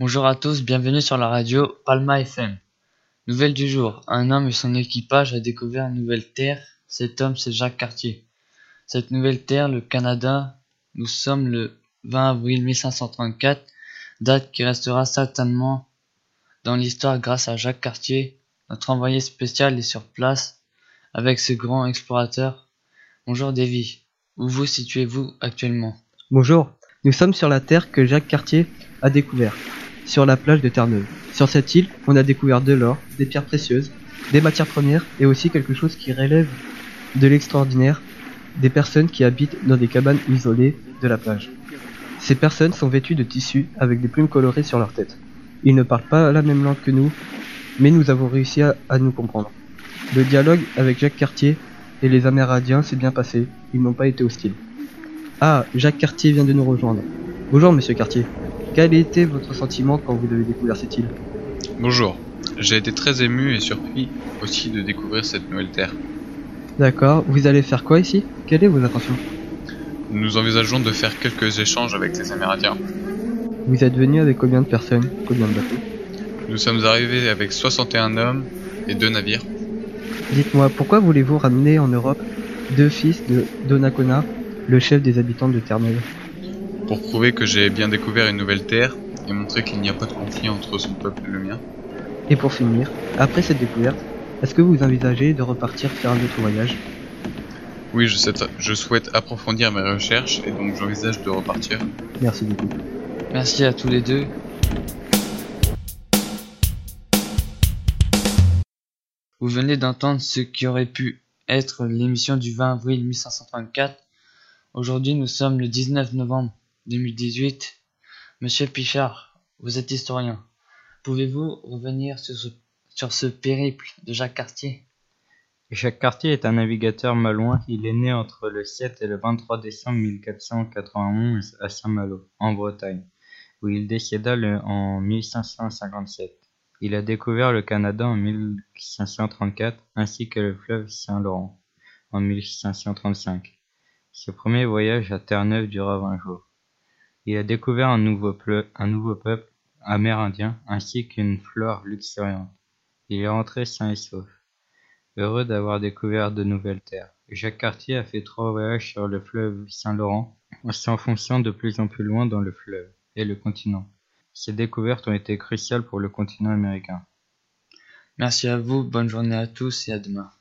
Bonjour à tous, bienvenue sur la radio Palma FM. Nouvelle du jour, un homme et son équipage a découvert une nouvelle terre. Cet homme, c'est Jacques Cartier. Cette nouvelle terre, le Canada, nous sommes le 20 avril 1534, date qui restera certainement dans l'histoire grâce à Jacques Cartier. Notre envoyé spécial est sur place avec ce grand explorateur. Bonjour Davy, où vous situez-vous actuellement? Bonjour, nous sommes sur la terre que Jacques Cartier a découvert, sur la plage de Terre-Neuve. Sur cette île, on a découvert de l'or, des pierres précieuses, des matières premières et aussi quelque chose qui relève de l'extraordinaire, des personnes qui habitent dans des cabanes isolées de la plage. Ces personnes sont vêtues de tissus avec des plumes colorées sur leur tête. Ils ne parlent pas la même langue que nous, mais nous avons réussi à, à nous comprendre. Le dialogue avec Jacques Cartier et les Amérindiens s'est bien passé, ils n'ont pas été hostiles. Ah, Jacques Cartier vient de nous rejoindre. Bonjour monsieur Cartier. Quel était votre sentiment quand vous avez découvert cette île? Bonjour, j'ai été très ému et surpris aussi de découvrir cette nouvelle terre. D'accord, vous allez faire quoi ici? Quelle est vos intentions? Nous envisageons de faire quelques échanges avec les Amérindiens. Vous êtes venu avec combien de personnes? Combien de bateaux? Nous sommes arrivés avec 61 hommes et deux navires. Dites-moi, pourquoi voulez-vous ramener en Europe deux fils de Donnacona, le chef des habitants de Terre-Neuve? Pour prouver que j'ai bien découvert une nouvelle terre et montrer qu'il n'y a pas de conflit entre son peuple et le mien. Et pour finir, après cette découverte, est-ce que vous envisagez de repartir faire un autre voyage? Oui, je souhaite, je souhaite approfondir mes recherches et donc j'envisage de repartir. Merci beaucoup. Merci à tous les deux. Vous venez d'entendre ce qui aurait pu être l'émission du 20 avril 1534. Aujourd'hui, nous sommes le 19 novembre 2018. Monsieur Pichard, vous êtes historien. Pouvez-vous revenir sur ce, sur ce périple de Jacques Cartier? Jacques Cartier est un navigateur malouin. Il est né entre le 7 et le 23 décembre 1491 à Saint-Malo, en Bretagne, où il décéda le, en 1557. Il a découvert le Canada en 1534 ainsi que le fleuve Saint-Laurent en 1535. Ce premier voyage à Terre-Neuve dura 20 jours. Il a découvert un nouveau, peuple amérindien ainsi qu'une flore luxuriante. Il est rentré sain et sauf. Heureux d'avoir découvert de nouvelles terres, Jacques Cartier a fait trois voyages sur le fleuve Saint-Laurent en s'enfonçant de plus en plus loin dans le fleuve et le continent. Ces découvertes ont été cruciales pour le continent américain. Merci à vous, bonne journée à tous et à demain.